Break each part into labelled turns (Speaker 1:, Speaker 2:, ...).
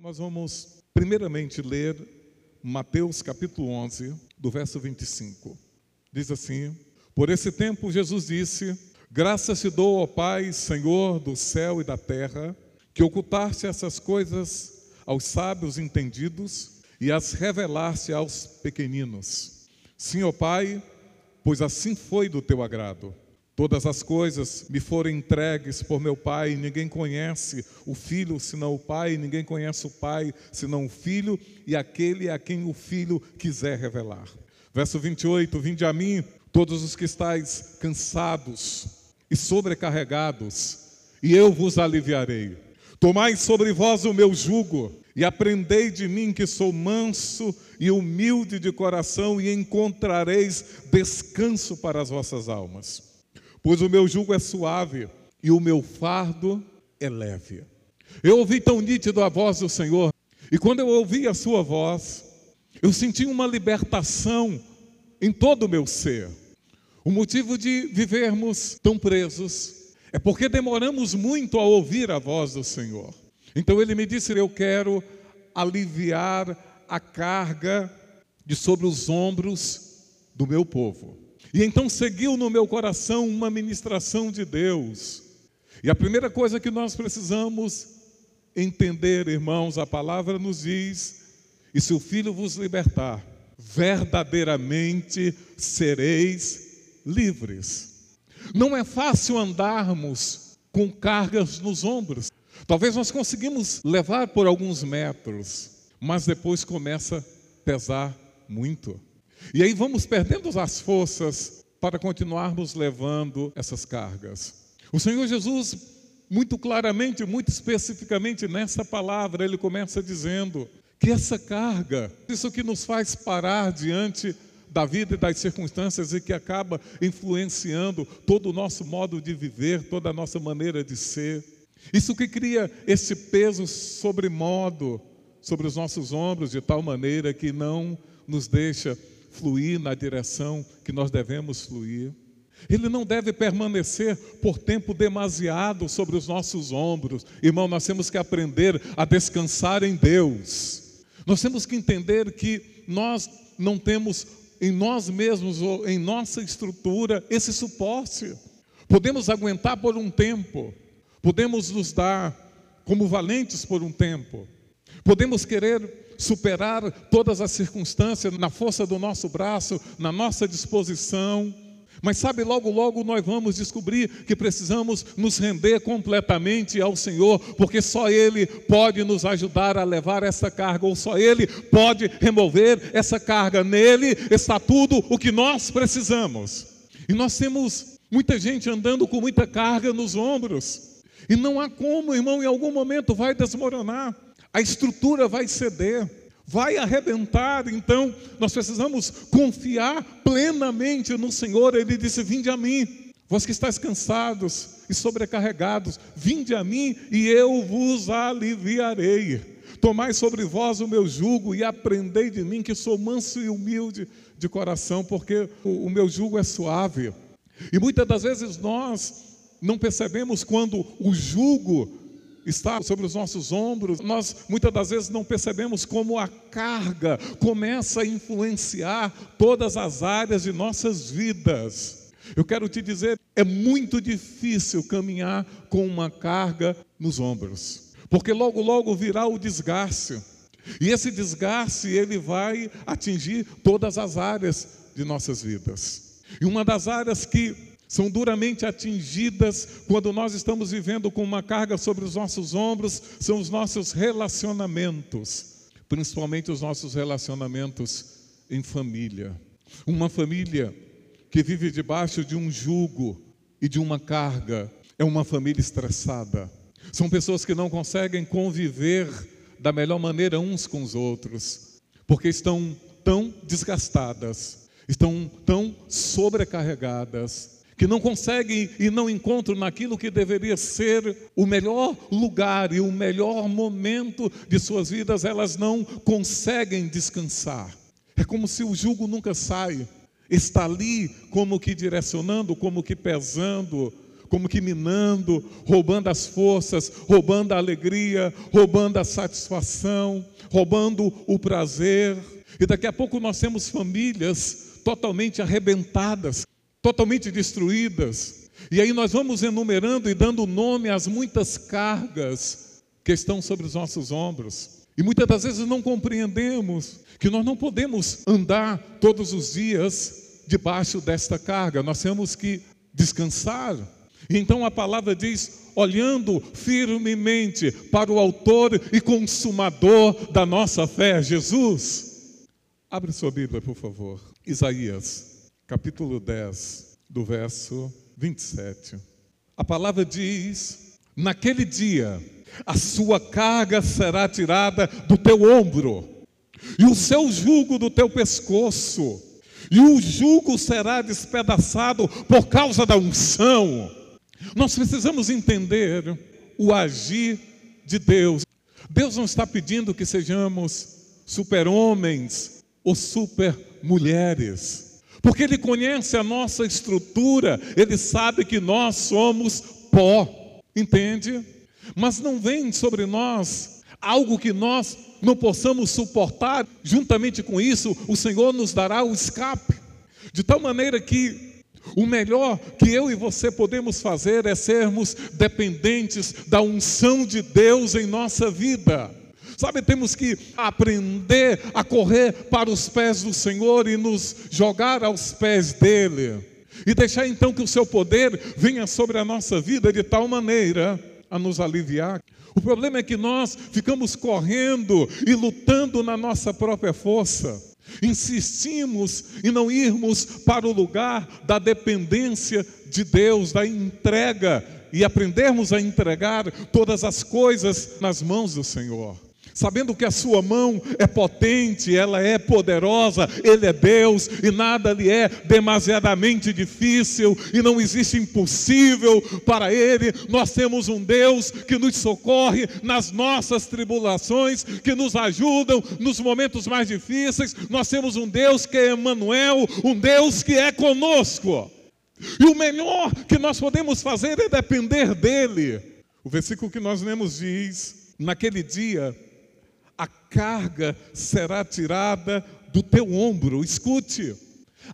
Speaker 1: Nós vamos primeiramente ler Mateus capítulo 11, do verso 25. Diz assim: Por esse tempo Jesus disse: Graças te dou, ó Pai, Senhor do céu e da terra, que ocultaste essas coisas aos sábios entendidos e as revelaste aos pequeninos. Sim, ó Pai, pois assim foi do teu agrado. Todas as coisas me foram entregues por meu Pai, ninguém conhece o Filho senão o Pai, ninguém conhece o Pai senão o Filho e aquele a quem o Filho quiser revelar. Verso 28: Vinde a mim, todos os que estáis cansados e sobrecarregados, e eu vos aliviarei. Tomai sobre vós o meu jugo e aprendei de mim que sou manso e humilde de coração, e encontrareis descanso para as vossas almas pois o meu jugo é suave e o meu fardo é leve. Eu ouvi tão nítido a voz do Senhor, e quando eu ouvi a sua voz, eu senti uma libertação em todo o meu ser. O motivo de vivermos tão presos é porque demoramos muito a ouvir a voz do Senhor. Então ele me disse: Eu quero aliviar a carga de sobre os ombros do meu povo. E então seguiu no meu coração uma ministração de Deus. E a primeira coisa que nós precisamos entender, irmãos, a palavra nos diz: e se o Filho vos libertar, verdadeiramente sereis livres. Não é fácil andarmos com cargas nos ombros. Talvez nós conseguimos levar por alguns metros, mas depois começa a pesar muito. E aí vamos perdendo as forças para continuarmos levando essas cargas. O Senhor Jesus, muito claramente, muito especificamente nessa palavra, ele começa dizendo que essa carga, isso que nos faz parar diante da vida e das circunstâncias e que acaba influenciando todo o nosso modo de viver, toda a nossa maneira de ser. Isso que cria esse peso sobre modo sobre os nossos ombros de tal maneira que não nos deixa fluir na direção que nós devemos fluir. Ele não deve permanecer por tempo demasiado sobre os nossos ombros. Irmão, nós temos que aprender a descansar em Deus. Nós temos que entender que nós não temos em nós mesmos ou em nossa estrutura esse suporte. Podemos aguentar por um tempo, podemos nos dar como valentes por um tempo, podemos querer superar todas as circunstâncias na força do nosso braço, na nossa disposição. Mas sabe, logo, logo nós vamos descobrir que precisamos nos render completamente ao Senhor, porque só Ele pode nos ajudar a levar essa carga, ou só Ele pode remover essa carga. Nele está tudo o que nós precisamos. E nós temos muita gente andando com muita carga nos ombros, e não há como, irmão, em algum momento vai desmoronar a estrutura vai ceder, vai arrebentar. Então, nós precisamos confiar plenamente no Senhor. Ele disse: Vinde a mim, vós que estáis cansados e sobrecarregados, vinde a mim e eu vos aliviarei. Tomai sobre vós o meu jugo e aprendei de mim, que sou manso e humilde de coração, porque o, meu jugo é suave. E muitas das vezes nós não percebemos quando o jugo está sobre os nossos ombros, nós muitas das vezes não percebemos como a carga começa a influenciar todas as áreas de nossas vidas. Eu quero te dizer, é muito difícil caminhar com uma carga nos ombros, porque logo logo virá o desgaste. E esse desgaste ele vai atingir todas as áreas de nossas vidas. E uma das áreas que são duramente atingidas quando nós estamos vivendo com uma carga sobre os nossos ombros, são os nossos relacionamentos, principalmente os nossos relacionamentos em família. Uma família que vive debaixo de um jugo e de uma carga é uma família estressada. São pessoas que não conseguem conviver da melhor maneira uns com os outros, porque estão tão desgastadas, estão tão sobrecarregadas que não conseguem e não encontram naquilo que deveria ser o melhor lugar e o melhor momento de suas vidas, elas não conseguem descansar. É como se o jugo nunca sai, está ali como que direcionando, como que pesando, como que minando, roubando as forças, roubando a alegria, roubando a satisfação, roubando o prazer. E daqui a pouco nós temos famílias totalmente arrebentadas, totalmente destruídas. E aí nós vamos enumerando e dando nome às muitas cargas que estão sobre os nossos ombros. E muitas das vezes não compreendemos que nós não podemos andar todos os dias debaixo desta carga, nós temos que descansar. Então a palavra diz: olhando firmemente para o Autor e Consumador da nossa fé, Jesus. Abre sua Bíblia, por favor. Isaías, capítulo 10, do verso 27. A palavra diz: Naquele dia, a sua carga será tirada do teu ombro, e o seu jugo do teu pescoço, e o jugo será despedaçado por causa da unção. Nós precisamos entender o agir de Deus. Deus não está pedindo que sejamos super-homens ou super-mulheres, porque Ele conhece a nossa estrutura, Ele sabe que nós somos pó, entende? Mas não vem sobre nós algo que nós não possamos suportar, juntamente com isso, o Senhor nos dará o escape, de tal maneira que o melhor que eu e você podemos fazer é sermos dependentes da unção de Deus em nossa vida. Sabe, temos que aprender a correr para os pés do Senhor e nos jogar aos pés dele. E deixar então que o seu poder venha sobre a nossa vida de tal maneira a nos aliviar. O problema é que nós ficamos correndo e lutando na nossa própria força. Insistimos em não irmos para o lugar da dependência de Deus, da entrega e aprendermos a entregar todas as coisas nas mãos do Senhor sabendo que a sua mão é potente, ela é poderosa, Ele é Deus e nada lhe é demasiadamente difícil e não existe impossível para Ele. Nós temos um Deus que nos socorre nas nossas tribulações, que nos ajudam nos momentos mais difíceis. Nós temos um Deus que é Emmanuel, um Deus que é conosco. E o melhor que nós podemos fazer é depender dele. O versículo que nós lemos diz: Naquele dia a carga será tirada do teu ombro. Escute,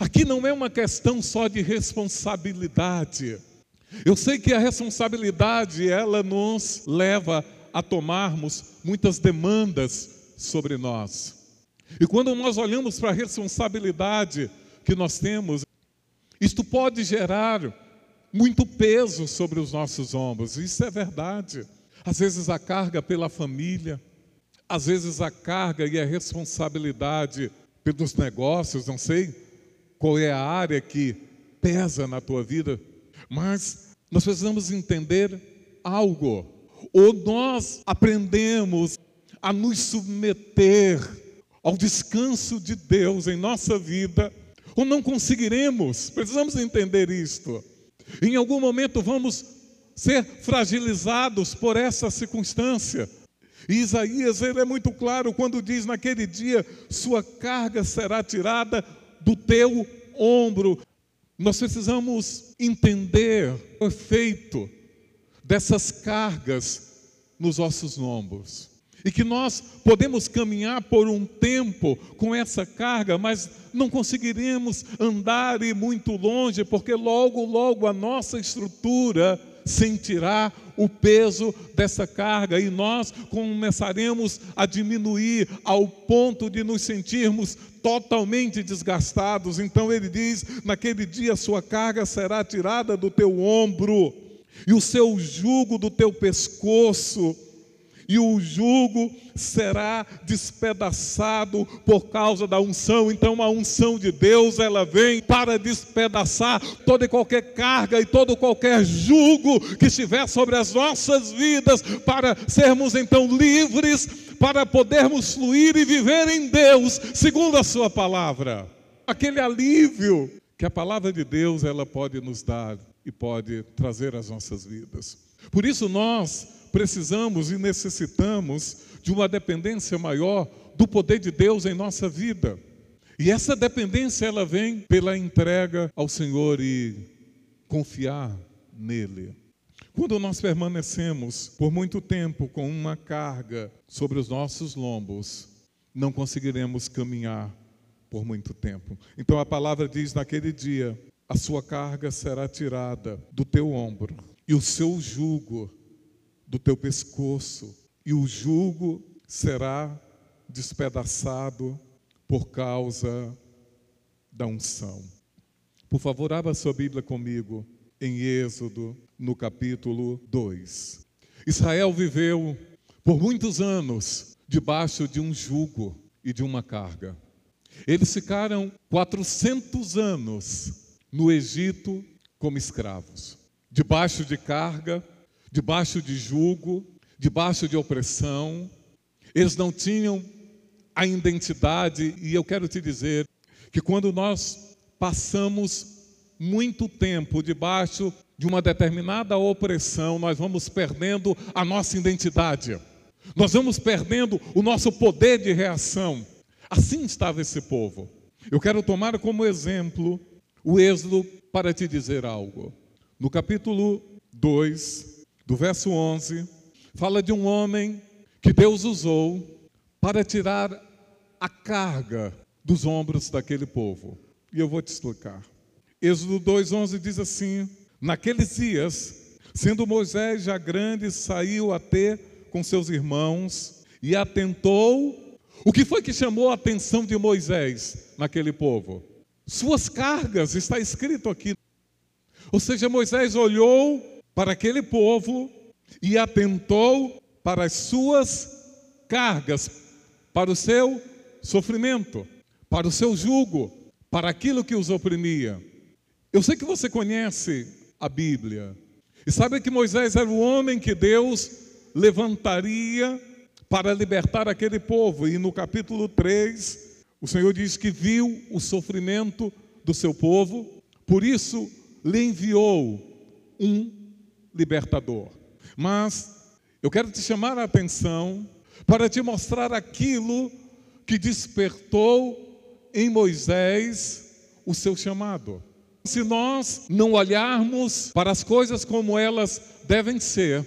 Speaker 1: aqui não é uma questão só de responsabilidade. Eu sei que a responsabilidade ela nos leva a tomarmos muitas demandas sobre nós. E quando nós olhamos para a responsabilidade que nós temos, isto pode gerar muito peso sobre os nossos ombros. Isso é verdade. Às vezes a carga pela família, às vezes a carga e a responsabilidade pelos negócios, não sei qual é a área que pesa na tua vida, mas nós precisamos entender algo. Ou nós aprendemos a nos submeter ao descanso de Deus em nossa vida, ou não conseguiremos. Precisamos entender isto. Em algum momento vamos ser fragilizados por essa circunstância. E Isaías ele é muito claro quando diz naquele dia sua carga será tirada do teu ombro. Nós precisamos entender o efeito dessas cargas nos nossos ombros. E que nós podemos caminhar por um tempo com essa carga, mas não conseguiremos andar e muito longe, porque logo, logo a nossa estrutura sentirá o peso dessa carga e nós começaremos a diminuir ao ponto de nos sentirmos totalmente desgastados. Então ele diz: naquele dia sua carga será tirada do teu ombro e o seu jugo do teu pescoço e o jugo será despedaçado por causa da unção. Então a unção de Deus, ela vem para despedaçar toda e qualquer carga e todo qualquer jugo que estiver sobre as nossas vidas, para sermos então livres, para podermos fluir e viver em Deus, segundo a sua palavra. Aquele alívio que a palavra de Deus ela pode nos dar e pode trazer às nossas vidas. Por isso nós precisamos e necessitamos de uma dependência maior do poder de Deus em nossa vida. E essa dependência ela vem pela entrega ao Senhor e confiar nele. Quando nós permanecemos por muito tempo com uma carga sobre os nossos lombos, não conseguiremos caminhar por muito tempo. Então a palavra diz: naquele dia, a sua carga será tirada do teu ombro, e o seu jugo do teu pescoço, e o jugo será despedaçado por causa da unção. Por favor, abra sua Bíblia comigo em Êxodo, no capítulo 2. Israel viveu por muitos anos debaixo de um jugo e de uma carga. Eles ficaram 400 anos no Egito como escravos, debaixo de carga, debaixo de jugo, debaixo de opressão. Eles não tinham a identidade, e eu quero te dizer que quando nós passamos muito tempo debaixo de uma determinada opressão, nós vamos perdendo a nossa identidade, nós vamos perdendo o nosso poder de reação. Assim estava esse povo. Eu quero tomar como exemplo o Êxodo para te dizer algo. No capítulo 2, do verso 11, fala de um homem que Deus usou para tirar a carga dos ombros daquele povo. E eu vou te explicar. Êxodo 2:11 diz assim: Naqueles dias, sendo Moisés já grande, saiu a ter com seus irmãos e atentou. O que foi que chamou a atenção de Moisés naquele povo? Suas cargas, está escrito aqui. Ou seja, Moisés olhou para aquele povo e atentou para as suas cargas, para o seu sofrimento, para o seu jugo, para aquilo que os oprimia. Eu sei que você conhece a Bíblia e sabe que Moisés era o homem que Deus levantaria para libertar aquele povo, e no capítulo 3, o Senhor diz que viu o sofrimento do seu povo, por isso lhe enviou um libertador. Mas eu quero te chamar a atenção para te mostrar aquilo que despertou em Moisés o seu chamado. Se nós não olharmos para as coisas como elas devem ser,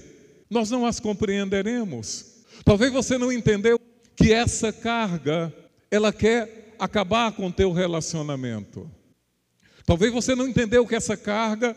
Speaker 1: nós não as compreenderemos. Talvez você não entendeu que essa carga, ela quer acabar com o teu relacionamento. Talvez você não entendeu que essa carga,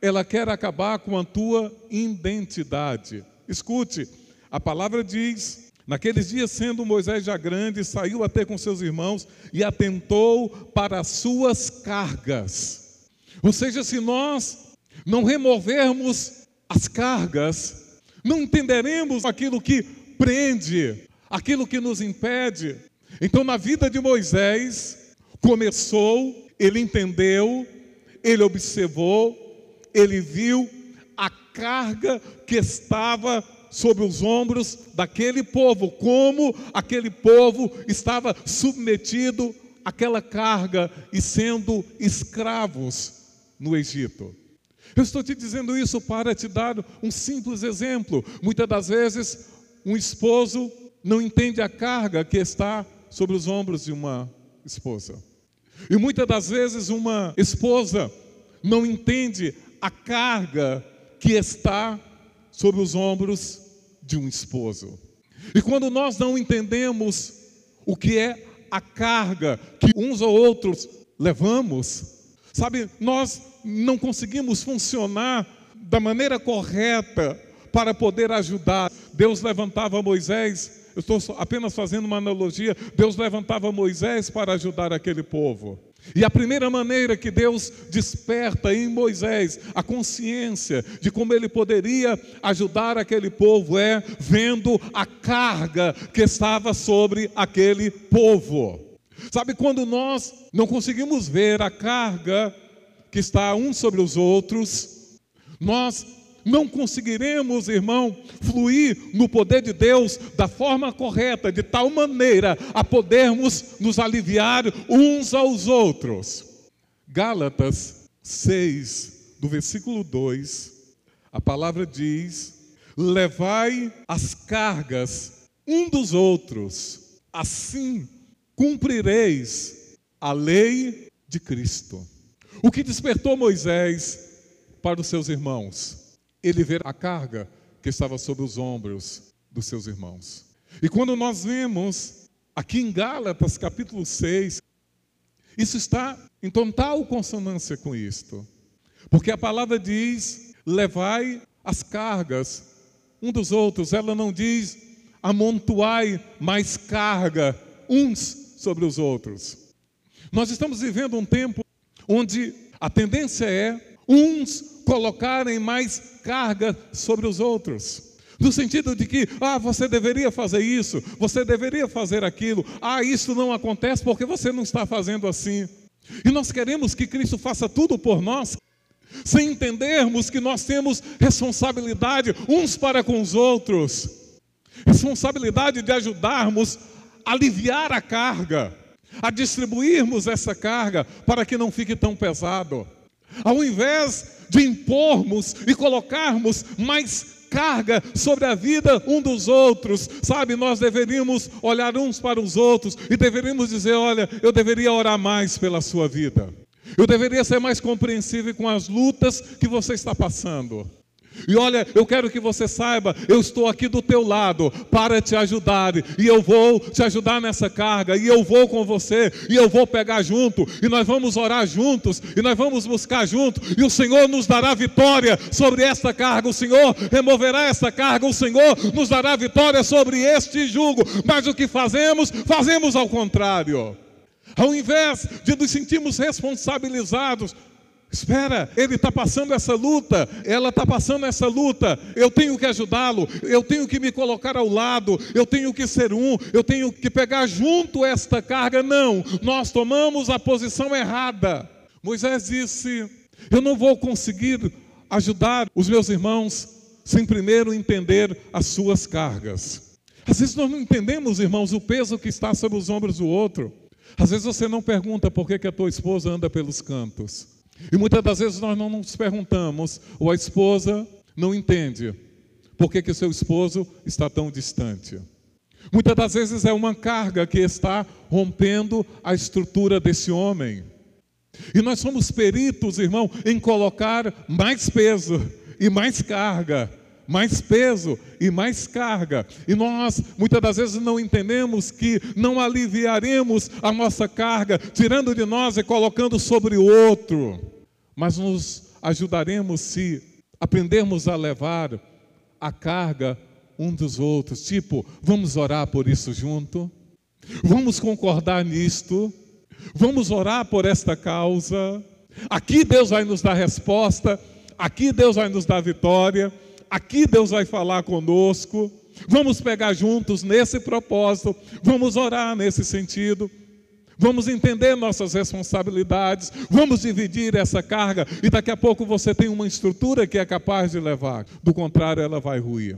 Speaker 1: ela quer acabar com a tua identidade. Escute, a palavra diz Naqueles dias, sendo Moisés já grande, saiu até com seus irmãos e atentou para as suas cargas. Ou seja, se nós não removermos as cargas, não entenderemos aquilo que prende, aquilo que nos impede. Então, na vida de Moisés, começou, ele entendeu, ele observou, ele viu a carga que estava sobre os ombros daquele povo, como aquele povo estava submetido àquela carga e sendo escravos no Egito. Eu estou te dizendo isso para te dar um simples exemplo. Muitas das vezes, um esposo não entende a carga que está sobre os ombros de uma esposa. E muitas das vezes, uma esposa não entende a carga que está sobre os ombros de um esposo. E quando nós não entendemos o que é a carga que uns ou outros levamos, sabe, nós não conseguimos funcionar da maneira correta para poder ajudar. Deus levantava Moisés, eu estou apenas fazendo uma analogia, Deus levantava Moisés para ajudar aquele povo. E a primeira maneira que Deus desperta em Moisés a consciência de como ele poderia ajudar aquele povo é vendo a carga que estava sobre aquele povo. Sabe quando nós não conseguimos ver a carga que está uns sobre os outros, nós não conseguiremos, irmão, fluir no poder de Deus da forma correta, de tal maneira a podermos nos aliviar uns aos outros. Gálatas 6, do versículo 2, a palavra diz: Levai as cargas um dos outros, assim cumprireis a lei de Cristo. O que despertou Moisés para os seus irmãos, ele vê a carga que estava sobre os ombros dos seus irmãos. E quando nós vemos aqui em Gálatas, capítulo 6, isso está em total consonância com isto. Porque a palavra diz: levai as cargas um dos outros. Ela não diz amontoai mais carga uns sobre os outros. Nós estamos vivendo um tempo onde a tendência é uns colocarem mais carga sobre os outros. No sentido de que, ah, você deveria fazer isso, você deveria fazer aquilo, ah, isso não acontece porque você não está fazendo assim. E nós queremos que Cristo faça tudo por nós, sem entendermos que nós temos responsabilidade uns para com os outros, responsabilidade de ajudarmos a aliviar a carga, a distribuirmos essa carga para que não fique tão pesado. Ao invés de impormos e colocarmos mais carga sobre a vida um dos outros, sabe? Nós deveríamos olhar uns para os outros e deveríamos dizer: olha, eu deveria orar mais pela sua vida, eu deveria ser mais compreensível com as lutas que você está passando. E olha, eu quero que você saiba, eu estou aqui do teu lado para te ajudar, e eu vou te ajudar nessa carga, e eu vou com você, e eu vou pegar junto, e nós vamos orar juntos, e nós vamos buscar junto, e o Senhor nos dará vitória sobre esta carga, o Senhor removerá essa carga, o Senhor nos dará vitória sobre este jugo. Mas o que fazemos? Fazemos ao contrário. Ao invés de nos sentirmos responsabilizados Espera, ele está passando essa luta, ela está passando essa luta, eu tenho que ajudá-lo, eu tenho que me colocar ao lado, eu tenho que ser um, eu tenho que pegar junto esta carga. Não, nós tomamos a posição errada. Moisés disse: Eu não vou conseguir ajudar os meus irmãos sem primeiro entender as suas cargas. Às vezes nós não entendemos, irmãos, o peso que está sobre os ombros do outro. Às vezes você não pergunta por que, que a tua esposa anda pelos cantos. E muitas das vezes nós não nos perguntamos, ou a esposa não entende, por que, que seu esposo está tão distante. Muitas das vezes é uma carga que está rompendo a estrutura desse homem. E nós somos peritos, irmão, em colocar mais peso e mais carga mais peso e mais carga. E nós, muitas das vezes, não entendemos que não aliviaremos a nossa carga, tirando de nós e colocando sobre o outro, mas nos ajudaremos se aprendermos a levar a carga um dos outros. Tipo, vamos orar por isso junto? Vamos concordar nisto? Vamos orar por esta causa? Aqui Deus vai nos dar resposta, aqui Deus vai nos dar vitória aqui Deus vai falar conosco. Vamos pegar juntos nesse propósito, vamos orar nesse sentido. Vamos entender nossas responsabilidades, vamos dividir essa carga e daqui a pouco você tem uma estrutura que é capaz de levar, do contrário, ela vai ruir.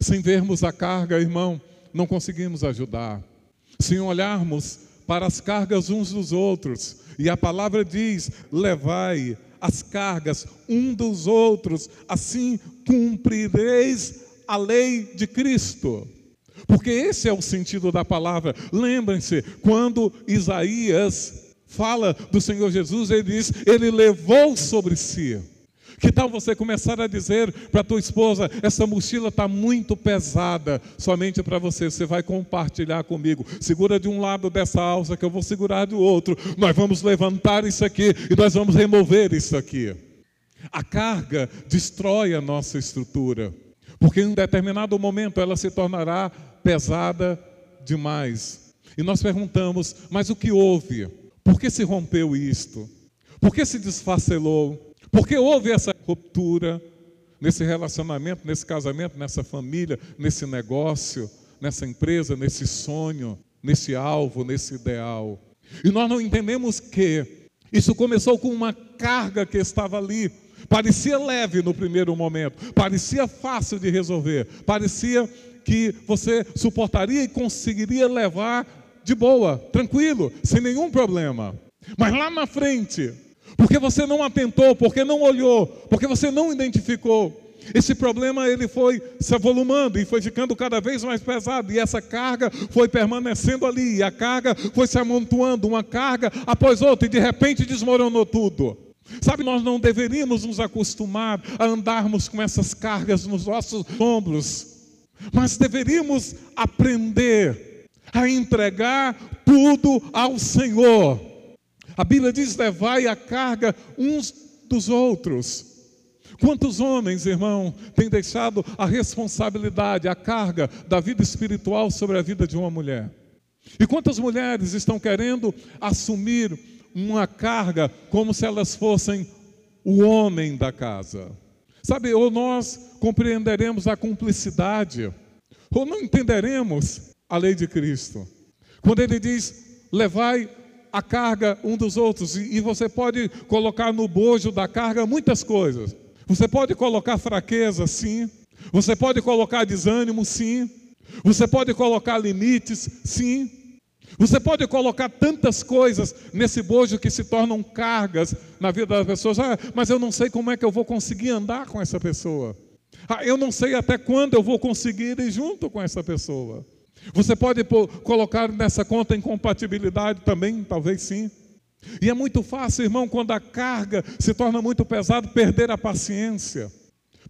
Speaker 1: Sem vermos a carga, irmão, não conseguimos ajudar. Sem olharmos para as cargas uns dos outros, e a palavra diz: levai as cargas um dos outros, assim cumprireis a lei de Cristo. Porque esse é o sentido da palavra. Lembrem-se, quando Isaías fala do Senhor Jesus, ele diz: Ele levou sobre si. Que tal você começar a dizer para tua esposa: essa mochila está muito pesada, somente para você, você vai compartilhar comigo. Segura de um lado dessa alça que eu vou segurar do outro. Nós vamos levantar isso aqui e nós vamos remover isso aqui. A carga destrói a nossa estrutura, porque em um determinado momento ela se tornará pesada demais. E nós perguntamos: mas o que houve? Por que se rompeu isto? Por que se desfacelou? Porque houve essa ruptura nesse relacionamento, nesse casamento, nessa família, nesse negócio, nessa empresa, nesse sonho, nesse alvo, nesse ideal. E nós não entendemos que isso começou com uma carga que estava ali. Parecia leve no primeiro momento, parecia fácil de resolver, parecia que você suportaria e conseguiria levar de boa, tranquilo, sem nenhum problema. Mas lá na frente, porque você não atentou, porque não olhou, porque você não identificou. Esse problema ele foi se avolumando e foi ficando cada vez mais pesado e essa carga foi permanecendo ali e a carga foi se amontoando uma carga após outra e de repente desmoronou tudo. Sabe, nós não deveríamos nos acostumar a andarmos com essas cargas nos nossos ombros, mas deveríamos aprender a entregar tudo ao Senhor. A Bíblia diz: levai a carga uns dos outros. Quantos homens, irmão, têm deixado a responsabilidade, a carga da vida espiritual sobre a vida de uma mulher? E quantas mulheres estão querendo assumir uma carga como se elas fossem o homem da casa? Sabe, ou nós compreenderemos a cumplicidade, ou não entenderemos a lei de Cristo. Quando ele diz, levai a carga um dos outros, e você pode colocar no bojo da carga muitas coisas. Você pode colocar fraqueza, sim. Você pode colocar desânimo, sim. Você pode colocar limites, sim. Você pode colocar tantas coisas nesse bojo que se tornam cargas na vida das pessoas. Ah, mas eu não sei como é que eu vou conseguir andar com essa pessoa. Ah, eu não sei até quando eu vou conseguir ir junto com essa pessoa. Você pode colocar nessa conta incompatibilidade também, talvez sim. E é muito fácil, irmão, quando a carga se torna muito pesada, perder a paciência,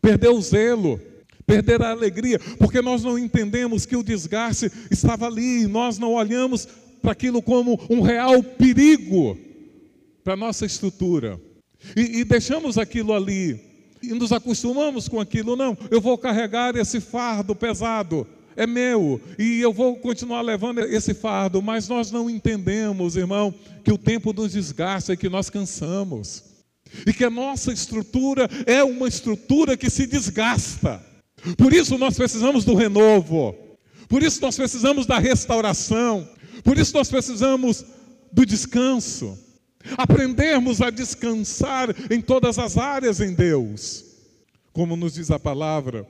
Speaker 1: perder o zelo, perder a alegria, porque nós não entendemos que o desgaste estava ali, nós não olhamos para aquilo como um real perigo para a nossa estrutura. E, e deixamos aquilo ali, e nos acostumamos com aquilo, não, eu vou carregar esse fardo pesado é meu e eu vou continuar levando esse fardo, mas nós não entendemos, irmão, que o tempo nos desgasta e que nós cansamos. E que a nossa estrutura é uma estrutura que se desgasta. Por isso nós precisamos do renovo. Por isso nós precisamos da restauração. Por isso nós precisamos do descanso. Aprendermos a descansar em todas as áreas em Deus. Como nos diz a palavra,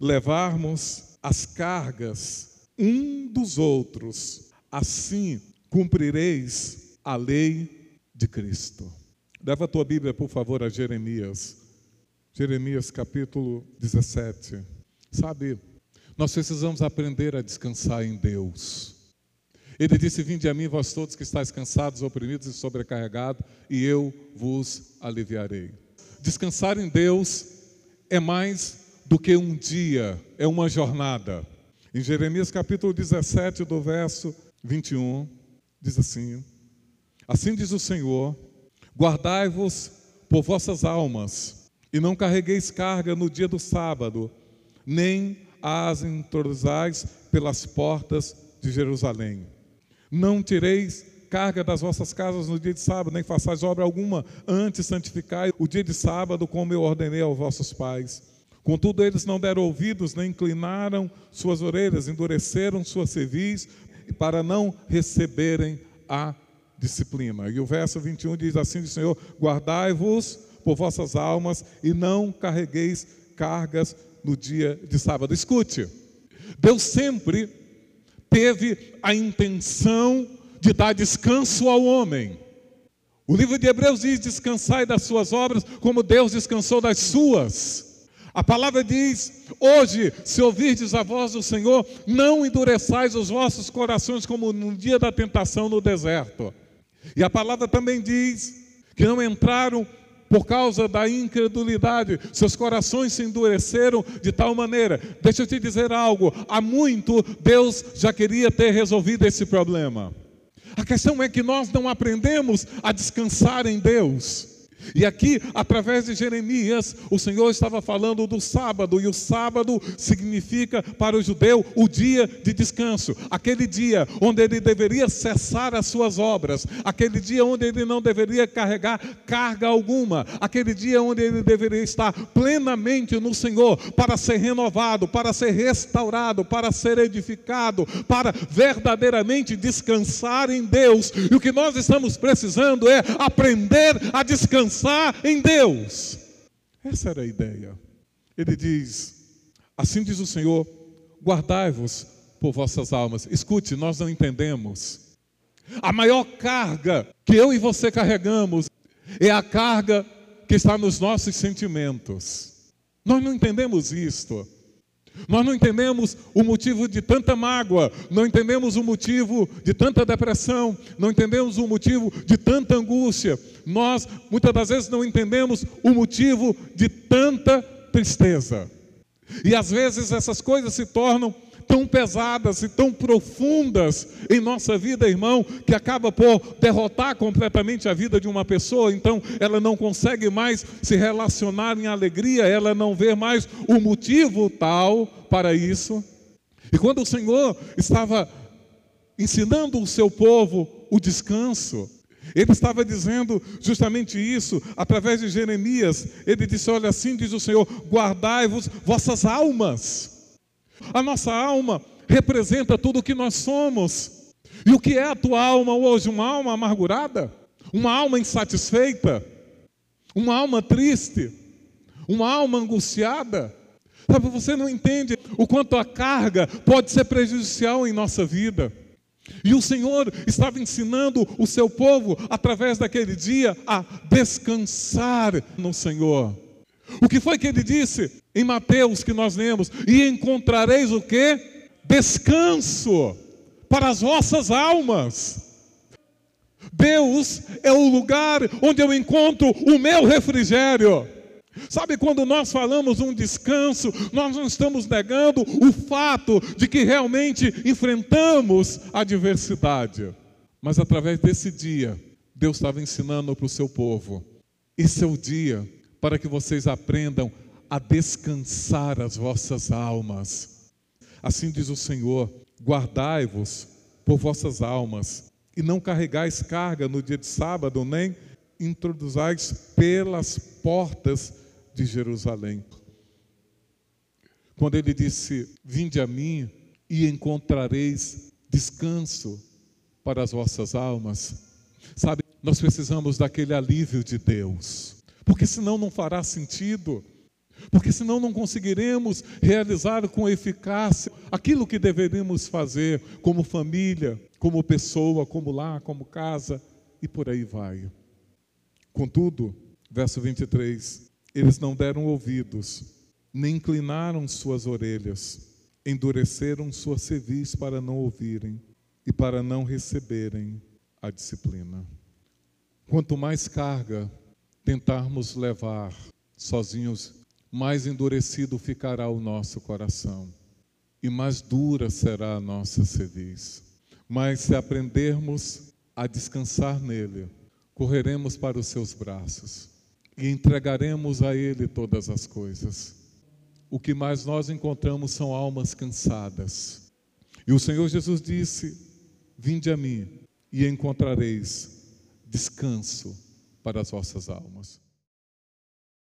Speaker 1: levarmos as cargas um dos outros, assim cumprireis a lei de Cristo. Leva a tua Bíblia, por favor, a Jeremias. Jeremias capítulo 17. Sabe, nós precisamos aprender a descansar em Deus. Ele disse: Vinde a mim, vós todos que estáis cansados, oprimidos e sobrecarregados, e eu vos aliviarei. Descansar em Deus é mais do que um dia, é uma jornada. Em Jeremias capítulo 17, do verso 21, diz assim: Assim diz o Senhor: Guardai-vos por vossas almas, e não carregueis carga no dia do sábado, nem as introduzais pelas portas de Jerusalém. Não tireis carga das vossas casas no dia de sábado, nem façais obra alguma, antes santificai o dia de sábado, como eu ordenei aos vossos pais. Contudo, eles não deram ouvidos, nem inclinaram suas orelhas, endureceram sua cerviz, para não receberem a disciplina. E o verso 21 diz assim: Senhor, guardai-vos por vossas almas e não carregueis cargas no dia de sábado. Escute, Deus sempre teve a intenção de dar descanso ao homem. O livro de Hebreus diz: descansai das suas obras, como Deus descansou das suas. A palavra diz: Hoje, se ouvirdes a voz do Senhor, não endureçais os vossos corações como no dia da tentação no deserto. E a palavra também diz que não entraram por causa da incredulidade, seus corações se endureceram de tal maneira. Deixa eu te dizer algo: há muito Deus já queria ter resolvido esse problema. A questão é que nós não aprendemos a descansar em Deus. E aqui, através de Jeremias, o Senhor estava falando do sábado, e o sábado significa para o judeu o dia de descanso, aquele dia onde ele deveria cessar as suas obras, aquele dia onde ele não deveria carregar carga alguma, aquele dia onde ele deveria estar plenamente no Senhor para ser renovado, para ser restaurado, para ser edificado, para verdadeiramente descansar em Deus. E o que nós estamos precisando é aprender a descansar descansar em Deus. Essa era a ideia. Ele diz: Assim diz o Senhor: guardai-vos por vossas almas. Escute, nós não entendemos. A maior carga que eu e você carregamos é a carga que está nos nossos sentimentos. Nós não entendemos isto. Nós não entendemos o motivo de tanta mágoa, não entendemos o motivo de tanta depressão, não entendemos o motivo de tanta angústia. Nós, muitas das vezes, não entendemos o motivo de tanta tristeza. E às vezes essas coisas se tornam tão pesadas e tão profundas em nossa vida, irmão, que acaba por derrotar completamente a vida de uma pessoa, então ela não consegue mais se relacionar em alegria, ela não vê mais o motivo tal para isso. E quando o Senhor estava ensinando o seu povo o descanso, ele estava dizendo justamente isso através de Jeremias. Ele disse: Olha, assim diz o Senhor: guardai-vos vossas almas. A nossa alma representa tudo o que nós somos. E o que é a tua alma hoje? Uma alma amargurada? Uma alma insatisfeita? Uma alma triste? Uma alma angustiada? Sabe, você não entende o quanto a carga pode ser prejudicial em nossa vida. E o Senhor estava ensinando o seu povo, através daquele dia, a descansar no Senhor. O que foi que ele disse em Mateus que nós lemos? E encontrareis o que? Descanso para as vossas almas. Deus é o lugar onde eu encontro o meu refrigério. Sabe, quando nós falamos um descanso, nós não estamos negando o fato de que realmente enfrentamos a adversidade. Mas através desse dia, Deus estava ensinando para o seu povo: esse é o dia para que vocês aprendam a descansar as vossas almas. Assim diz o Senhor: guardai-vos por vossas almas, e não carregais carga no dia de sábado, nem introduzais pelas portas de Jerusalém. Quando ele disse: Vinde a mim e encontrareis descanso para as vossas almas. Sabe, nós precisamos daquele alívio de Deus porque senão não fará sentido, porque senão não conseguiremos realizar com eficácia aquilo que deveríamos fazer como família, como pessoa, como lar, como casa e por aí vai. Contudo, verso 23, eles não deram ouvidos, nem inclinaram suas orelhas, endureceram sua cerviz para não ouvirem e para não receberem a disciplina. Quanto mais carga tentarmos levar sozinhos, mais endurecido ficará o nosso coração e mais dura será a nossa cerviz. Mas se aprendermos a descansar nele, correremos para os seus braços e entregaremos a ele todas as coisas. O que mais nós encontramos são almas cansadas. E o Senhor Jesus disse: Vinde a mim e encontrareis descanso para as vossas almas.